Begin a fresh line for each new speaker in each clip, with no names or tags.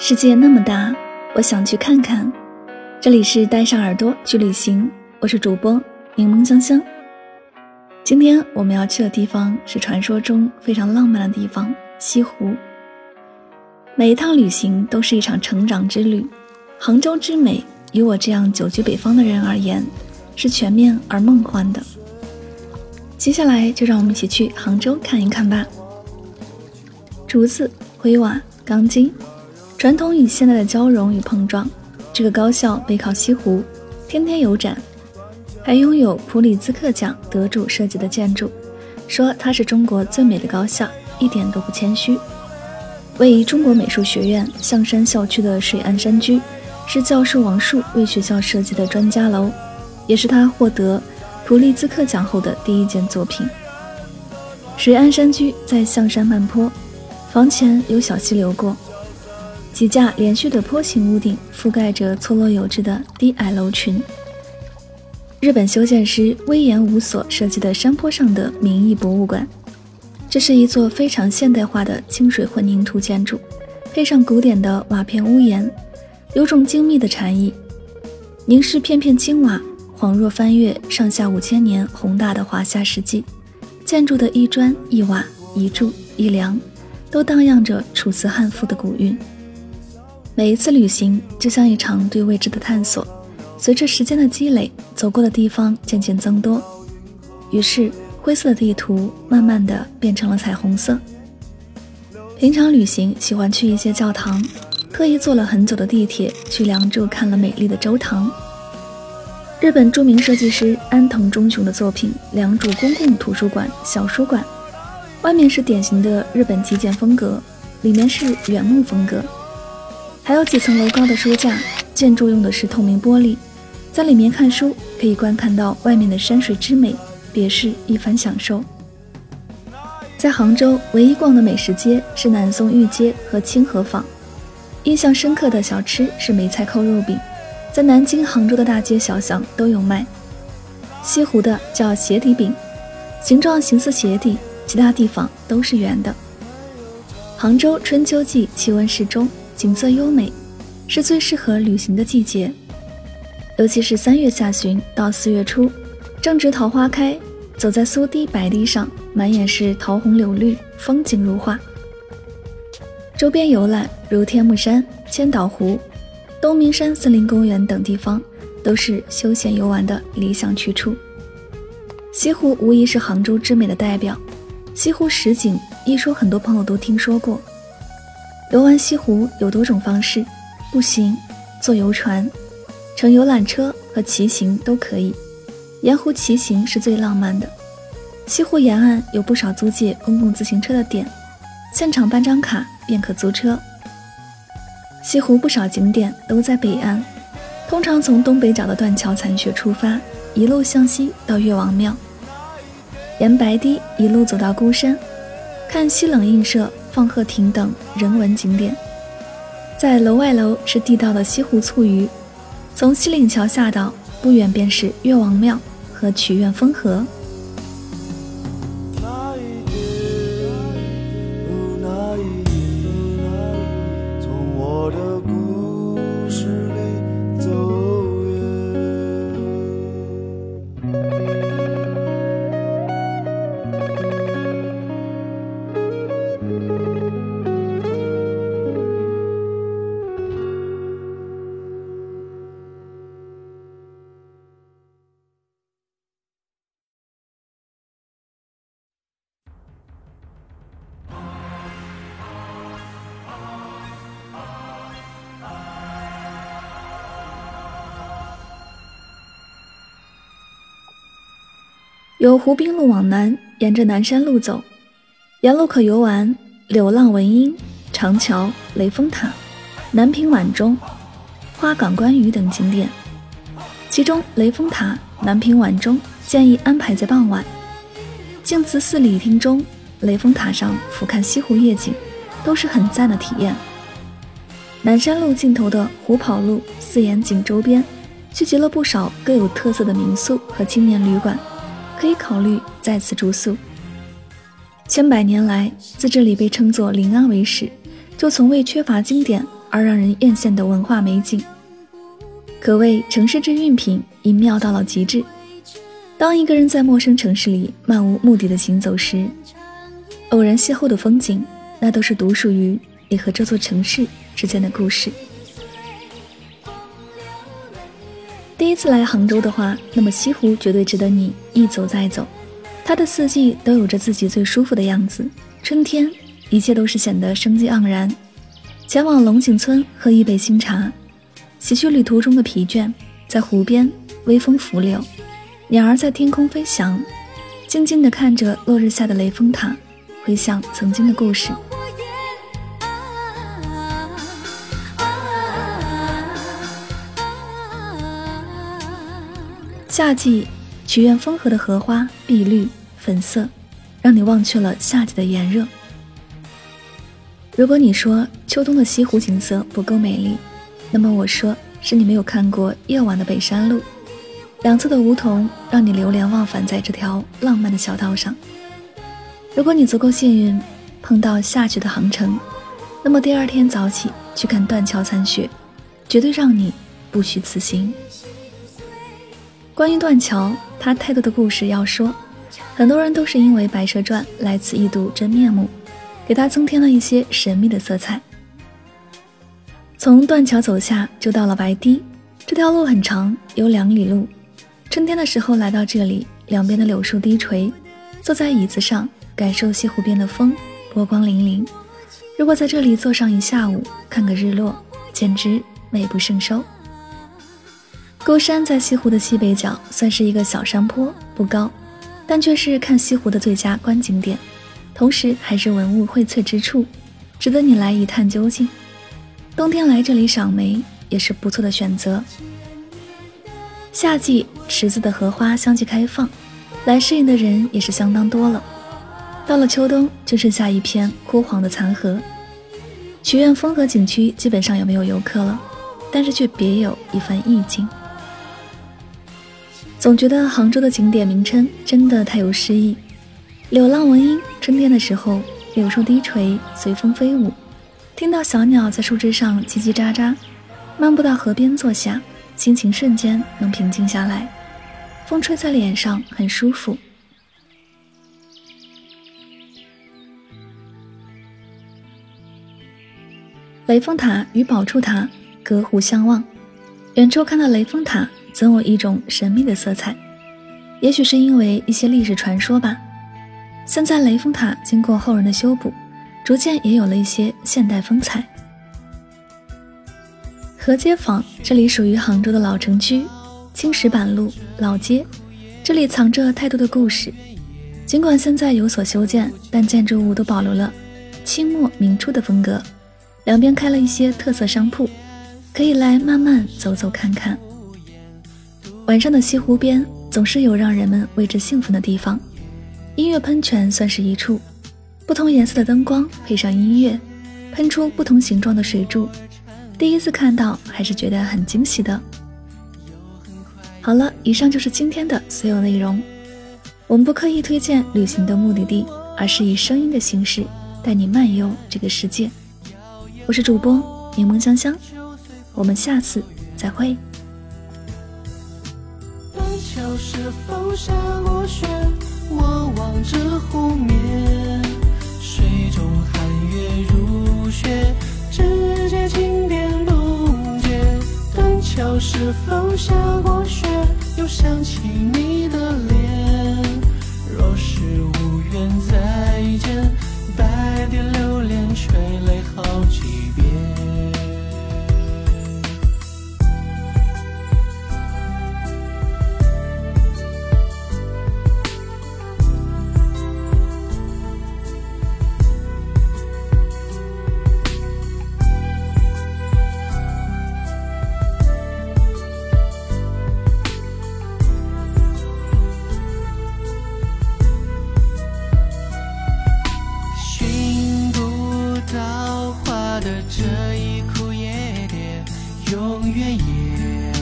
世界那么大，我想去看看。这里是带上耳朵去旅行，我是主播柠檬香香。今天我们要去的地方是传说中非常浪漫的地方——西湖。每一趟旅行都是一场成长之旅。杭州之美，与我这样久居北方的人而言，是全面而梦幻的。接下来就让我们一起去杭州看一看吧。竹子、灰瓦、钢筋。传统与现代的交融与碰撞，这个高校背靠西湖，天天有展，还拥有普里兹克奖得主设计的建筑，说它是中国最美的高校，一点都不谦虚。位于中国美术学院象山校区的水岸山居，是教授王树为学校设计的专家楼，也是他获得普利兹克奖后的第一件作品。水岸山居在象山漫坡，房前有小溪流过。几架连续的坡形屋顶覆盖着错落有致的低矮楼群。日本修建师威严无所设计的山坡上的民意博物馆，这是一座非常现代化的清水混凝土建筑，配上古典的瓦片屋檐，有种精密的禅意。凝视片片青瓦，恍若翻越上下五千年宏大的华夏世纪。建筑的一砖一瓦一柱一梁，都荡漾着楚辞汉赋的古韵。每一次旅行就像一场对未知的探索，随着时间的积累，走过的地方渐渐增多，于是灰色的地图慢慢的变成了彩虹色。平常旅行喜欢去一些教堂，特意坐了很久的地铁去梁祝看了美丽的周堂。日本著名设计师安藤忠雄的作品《梁祝公共图书馆小书馆》，外面是典型的日本极简风格，里面是原木风格。还有几层楼高的书架，建筑用的是透明玻璃，在里面看书可以观看到外面的山水之美，别是一番享受。在杭州唯一逛的美食街是南宋御街和清河坊，印象深刻的小吃是梅菜扣肉饼，在南京、杭州的大街小巷都有卖。西湖的叫鞋底饼，形状形似鞋底，其他地方都是圆的。杭州春秋季气温适中。景色优美，是最适合旅行的季节，尤其是三月下旬到四月初，正值桃花开，走在苏堤白堤上，满眼是桃红柳绿，风景如画。周边游览如天目山、千岛湖、东明山森林公园等地方，都是休闲游玩的理想去处。西湖无疑是杭州之美的代表，西湖十景一说，很多朋友都听说过。游玩西湖有多种方式，步行、坐游船、乘游览车和骑行都可以。沿湖骑行是最浪漫的。西湖沿岸有不少租借公共自行车的点，现场办张卡便可租车。西湖不少景点都在北岸，通常从东北角的断桥残雪出发，一路向西到岳王庙，沿白堤一路走到孤山，看西冷印社、望鹤亭等人文景点。在楼外楼是地道的西湖醋鱼，从西岭桥下到不远便是岳王庙和曲院风荷。由湖滨路往南，沿着南山路走，沿路可游玩柳浪闻莺、长桥、雷峰塔、南屏晚钟、花港观鱼等景点。其中，雷峰塔、南屏晚钟建议安排在傍晚。静慈寺礼厅中，雷峰塔上俯瞰西湖夜景，都是很赞的体验。南山路尽头的湖跑路四眼井周边，聚集了不少各有特色的民宿和青年旅馆。可以考虑在此住宿。千百年来，自这里被称作临安为始，就从未缺乏经典而让人艳羡的文化美景，可谓城市之韵品已妙到了极致。当一个人在陌生城市里漫无目的的行走时，偶然邂逅的风景，那都是独属于你和这座城市之间的故事。第一次来杭州的话，那么西湖绝对值得你一走再走。它的四季都有着自己最舒服的样子。春天，一切都是显得生机盎然。前往龙井村喝一杯新茶，洗去旅途中的疲倦。在湖边，微风拂柳，鸟儿在天空飞翔，静静地看着落日下的雷峰塔，回想曾经的故事。夏季曲院风荷的荷花碧绿粉色，让你忘却了夏季的炎热。如果你说秋冬的西湖景色不够美丽，那么我说是你没有看过夜晚的北山路，两侧的梧桐让你流连忘返在这条浪漫的小道上。如果你足够幸运碰到下雪的航程，那么第二天早起去看断桥残雪，绝对让你不虚此行。关于断桥，他太多的故事要说。很多人都是因为《白蛇传》来此一睹真面目，给他增添了一些神秘的色彩。从断桥走下，就到了白堤。这条路很长，有两里路。春天的时候来到这里，两边的柳树低垂，坐在椅子上，感受西湖边的风，波光粼粼。如果在这里坐上一下午，看个日落，简直美不胜收。孤山在西湖的西北角，算是一个小山坡，不高，但却是看西湖的最佳观景点，同时还是文物荟萃之处，值得你来一探究竟。冬天来这里赏梅也是不错的选择。夏季池子的荷花相继开放，来适应的人也是相当多了。到了秋冬，就剩下一片枯黄的残荷。曲院风荷景区基本上也没有游客了，但是却别有一番意境。总觉得杭州的景点名称真的太有诗意。柳浪闻莺，春天的时候，柳树低垂，随风飞舞，听到小鸟在树枝上叽叽喳喳。漫步到河边坐下，心情瞬间能平静下来，风吹在脸上很舒服。雷峰塔与宝柱塔隔湖相望，远处看到雷峰塔。总有一种神秘的色彩，也许是因为一些历史传说吧。现在雷峰塔经过后人的修补，逐渐也有了一些现代风采。河街坊这里属于杭州的老城区，青石板路老街，这里藏着太多的故事。尽管现在有所修建，但建筑物都保留了清末明初的风格，两边开了一些特色商铺，可以来慢慢走走看看。晚上的西湖边总是有让人们为之兴奋的地方，音乐喷泉算是一处，不同颜色的灯光配上音乐，喷出不同形状的水柱，第一次看到还是觉得很惊喜的。好了，以上就是今天的所有内容。我们不刻意推荐旅行的目的地，而是以声音的形式带你漫游这个世界。我是主播柠檬香香，我们下次再会。
下过雪？我望着湖面，水中寒月如雪，指尖轻点露结。断桥是否下过雪？又想起你远也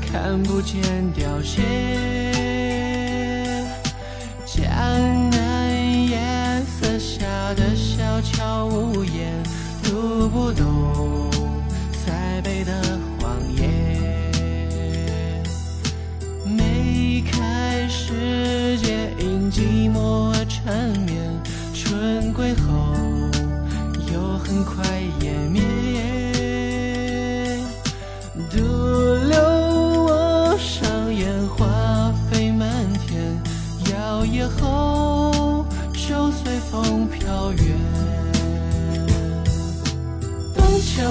看不见凋谢。江南夜色下的小桥屋檐，读不懂塞北的荒野。梅开时节，因寂寞而缠绵，春归后又。很快湮灭，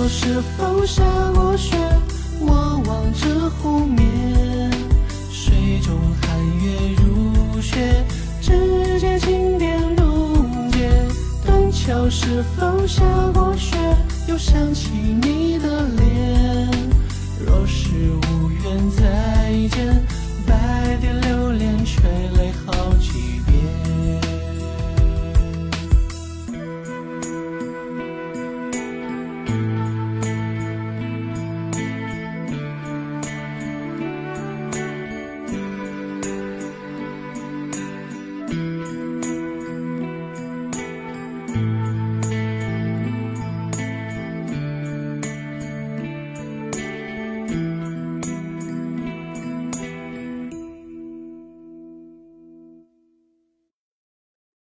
是否下过雪？我望着湖面，水中寒月如雪，指尖轻点露结。断桥是否下过雪？又想起你的脸，若是无缘再见，百点流连垂泪。